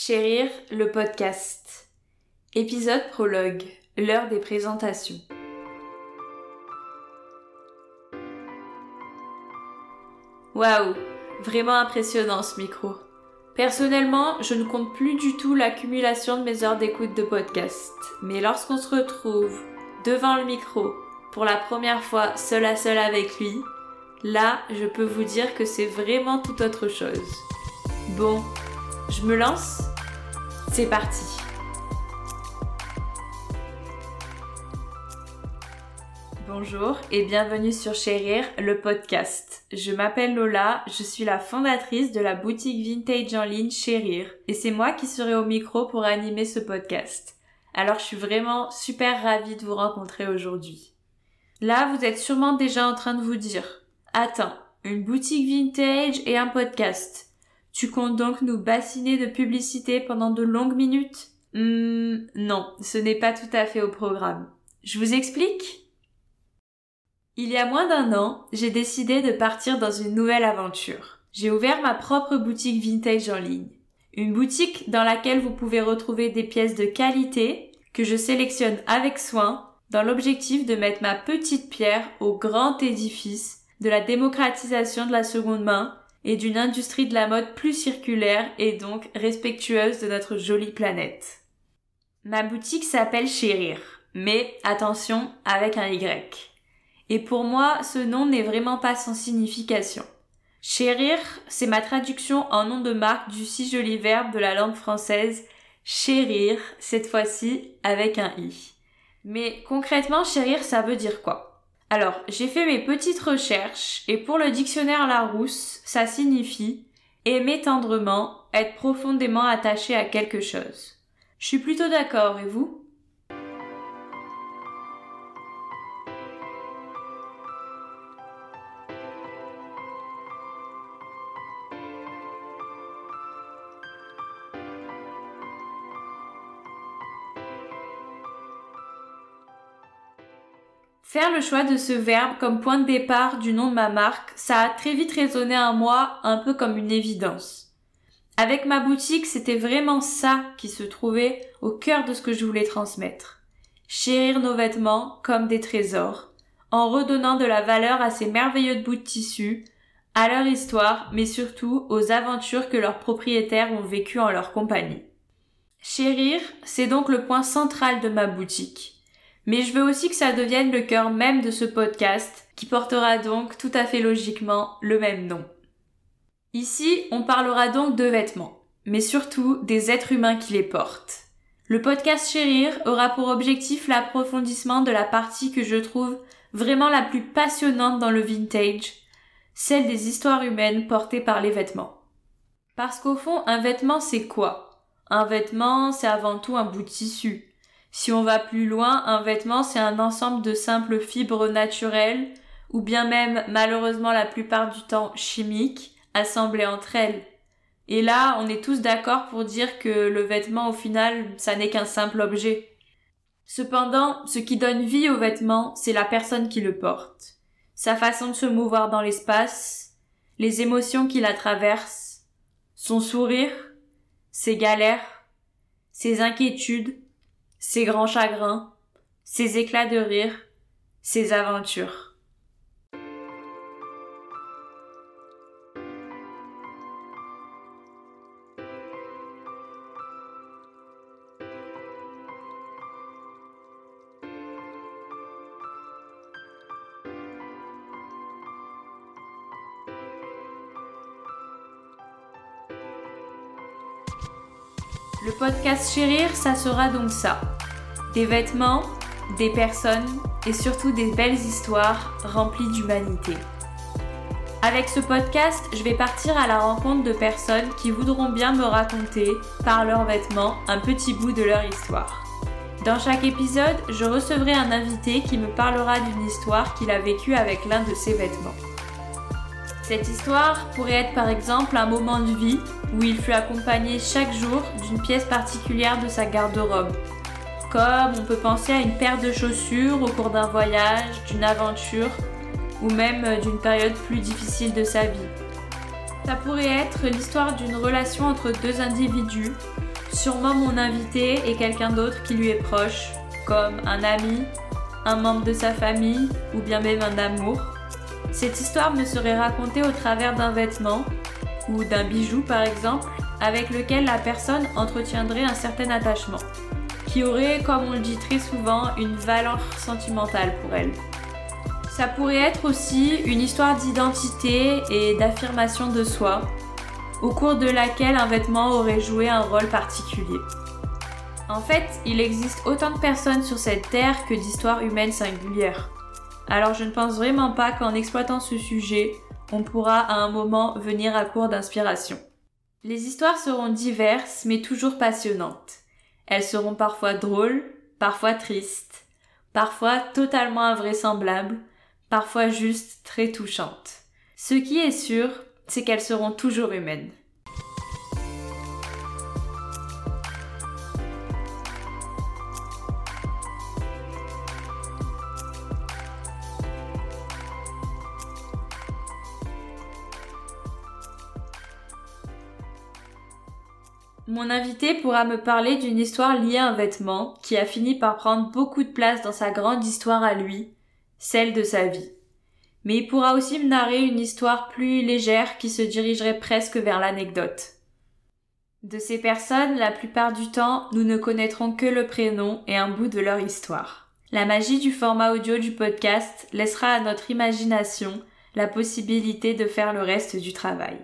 Chérir le podcast. Épisode prologue. L'heure des présentations. Waouh, vraiment impressionnant ce micro. Personnellement, je ne compte plus du tout l'accumulation de mes heures d'écoute de podcast. Mais lorsqu'on se retrouve devant le micro pour la première fois seul à seul avec lui, là, je peux vous dire que c'est vraiment tout autre chose. Bon, je me lance C'est parti Bonjour et bienvenue sur Chérir, le podcast. Je m'appelle Lola, je suis la fondatrice de la boutique vintage en ligne Chérir et c'est moi qui serai au micro pour animer ce podcast. Alors je suis vraiment super ravie de vous rencontrer aujourd'hui. Là, vous êtes sûrement déjà en train de vous dire, attends, une boutique vintage et un podcast. Tu comptes donc nous bassiner de publicité pendant de longues minutes? Hmm, non, ce n'est pas tout à fait au programme. Je vous explique? Il y a moins d'un an, j'ai décidé de partir dans une nouvelle aventure. J'ai ouvert ma propre boutique vintage en ligne. Une boutique dans laquelle vous pouvez retrouver des pièces de qualité que je sélectionne avec soin dans l'objectif de mettre ma petite pierre au grand édifice de la démocratisation de la seconde main et d'une industrie de la mode plus circulaire et donc respectueuse de notre jolie planète. Ma boutique s'appelle Chérir, mais attention avec un Y. Et pour moi, ce nom n'est vraiment pas sans signification. Chérir, c'est ma traduction en nom de marque du si joli verbe de la langue française chérir, cette fois-ci avec un i. Mais concrètement, chérir, ça veut dire quoi? Alors, j'ai fait mes petites recherches et pour le dictionnaire Larousse, ça signifie aimer tendrement, être profondément attaché à quelque chose. Je suis plutôt d'accord, et vous? Faire le choix de ce verbe comme point de départ du nom de ma marque, ça a très vite résonné en moi un peu comme une évidence. Avec ma boutique, c'était vraiment ça qui se trouvait au cœur de ce que je voulais transmettre. Chérir nos vêtements comme des trésors, en redonnant de la valeur à ces merveilleux bouts de tissu, à leur histoire, mais surtout aux aventures que leurs propriétaires ont vécues en leur compagnie. Chérir, c'est donc le point central de ma boutique mais je veux aussi que ça devienne le cœur même de ce podcast, qui portera donc tout à fait logiquement le même nom. Ici, on parlera donc de vêtements, mais surtout des êtres humains qui les portent. Le podcast Chérir aura pour objectif l'approfondissement de la partie que je trouve vraiment la plus passionnante dans le vintage, celle des histoires humaines portées par les vêtements. Parce qu'au fond, un vêtement c'est quoi? Un vêtement, c'est avant tout un bout de tissu. Si on va plus loin, un vêtement, c'est un ensemble de simples fibres naturelles, ou bien même, malheureusement la plupart du temps, chimiques, assemblées entre elles. Et là, on est tous d'accord pour dire que le vêtement, au final, ça n'est qu'un simple objet. Cependant, ce qui donne vie au vêtement, c'est la personne qui le porte. Sa façon de se mouvoir dans l'espace, les émotions qui la traversent, son sourire, ses galères, ses inquiétudes, ses grands chagrins, ses éclats de rire, ses aventures. Le podcast Chérir, ça sera donc ça. Des vêtements, des personnes et surtout des belles histoires remplies d'humanité. Avec ce podcast, je vais partir à la rencontre de personnes qui voudront bien me raconter, par leurs vêtements, un petit bout de leur histoire. Dans chaque épisode, je recevrai un invité qui me parlera d'une histoire qu'il a vécue avec l'un de ses vêtements. Cette histoire pourrait être par exemple un moment de vie où il fut accompagné chaque jour d'une pièce particulière de sa garde-robe. Comme on peut penser à une paire de chaussures au cours d'un voyage, d'une aventure ou même d'une période plus difficile de sa vie. Ça pourrait être l'histoire d'une relation entre deux individus Sûrement mon invité et quelqu'un d'autre qui lui est proche, comme un ami, un membre de sa famille ou bien même un amour. Cette histoire me serait racontée au travers d'un vêtement ou d'un bijou par exemple, avec lequel la personne entretiendrait un certain attachement, qui aurait, comme on le dit très souvent, une valeur sentimentale pour elle. Ça pourrait être aussi une histoire d'identité et d'affirmation de soi, au cours de laquelle un vêtement aurait joué un rôle particulier. En fait, il existe autant de personnes sur cette terre que d'histoires humaines singulières. Alors je ne pense vraiment pas qu'en exploitant ce sujet, on pourra à un moment venir à court d'inspiration. Les histoires seront diverses mais toujours passionnantes. Elles seront parfois drôles, parfois tristes, parfois totalement invraisemblables, parfois juste très touchantes. Ce qui est sûr, c'est qu'elles seront toujours humaines. Mon invité pourra me parler d'une histoire liée à un vêtement qui a fini par prendre beaucoup de place dans sa grande histoire à lui, celle de sa vie. Mais il pourra aussi me narrer une histoire plus légère qui se dirigerait presque vers l'anecdote. De ces personnes, la plupart du temps, nous ne connaîtrons que le prénom et un bout de leur histoire. La magie du format audio du podcast laissera à notre imagination la possibilité de faire le reste du travail.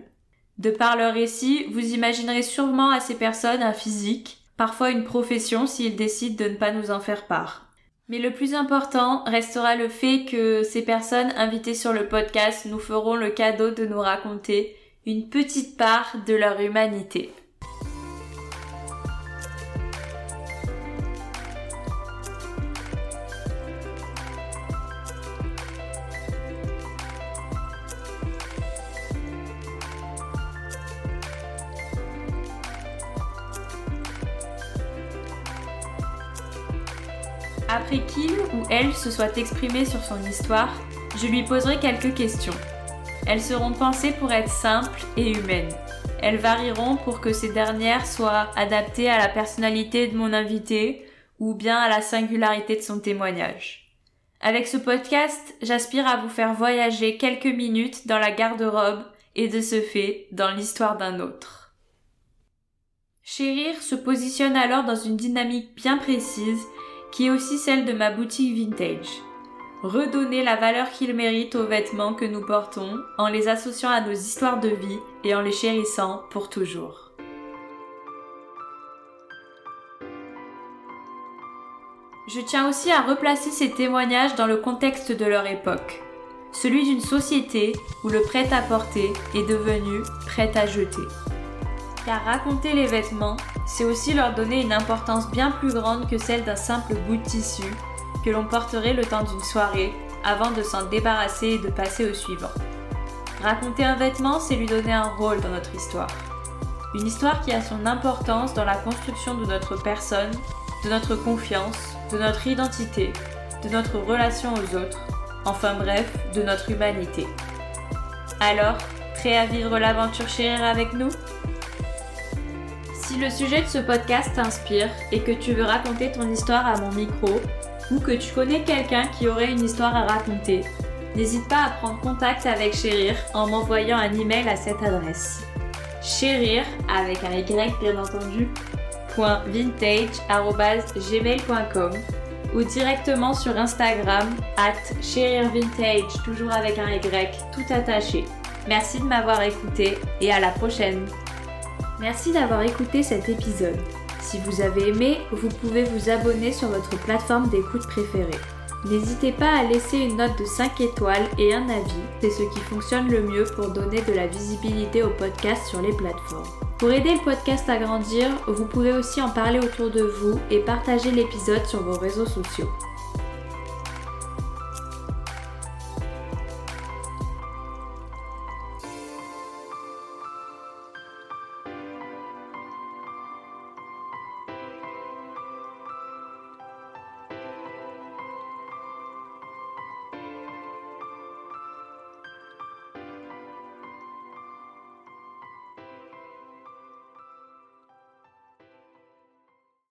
De par leur récit, vous imaginerez sûrement à ces personnes un physique, parfois une profession s'ils décident de ne pas nous en faire part. Mais le plus important restera le fait que ces personnes invitées sur le podcast nous feront le cadeau de nous raconter une petite part de leur humanité. Après qu'il ou elle se soit exprimé sur son histoire, je lui poserai quelques questions. Elles seront pensées pour être simples et humaines. Elles varieront pour que ces dernières soient adaptées à la personnalité de mon invité ou bien à la singularité de son témoignage. Avec ce podcast, j'aspire à vous faire voyager quelques minutes dans la garde-robe et de ce fait dans l'histoire d'un autre. Chérir se positionne alors dans une dynamique bien précise qui est aussi celle de ma boutique vintage. Redonner la valeur qu'ils méritent aux vêtements que nous portons en les associant à nos histoires de vie et en les chérissant pour toujours. Je tiens aussi à replacer ces témoignages dans le contexte de leur époque, celui d'une société où le prêt-à-porter est devenu prêt à jeter. Car raconter les vêtements, c'est aussi leur donner une importance bien plus grande que celle d'un simple bout de tissu que l'on porterait le temps d'une soirée avant de s'en débarrasser et de passer au suivant. Raconter un vêtement, c'est lui donner un rôle dans notre histoire. Une histoire qui a son importance dans la construction de notre personne, de notre confiance, de notre identité, de notre relation aux autres, enfin bref, de notre humanité. Alors, prêt à vivre l'aventure chérie avec nous? Si le sujet de ce podcast t'inspire et que tu veux raconter ton histoire à mon micro, ou que tu connais quelqu'un qui aurait une histoire à raconter, n'hésite pas à prendre contact avec Chérir en m'envoyant un email à cette adresse. Chérir, avec un Y bien entendu, .vintage.gmail.com ou directement sur Instagram at chérirvintage, toujours avec un Y, tout attaché. Merci de m'avoir écouté et à la prochaine Merci d'avoir écouté cet épisode. Si vous avez aimé, vous pouvez vous abonner sur votre plateforme d'écoute préférée. N'hésitez pas à laisser une note de 5 étoiles et un avis, c'est ce qui fonctionne le mieux pour donner de la visibilité au podcast sur les plateformes. Pour aider le podcast à grandir, vous pouvez aussi en parler autour de vous et partager l'épisode sur vos réseaux sociaux.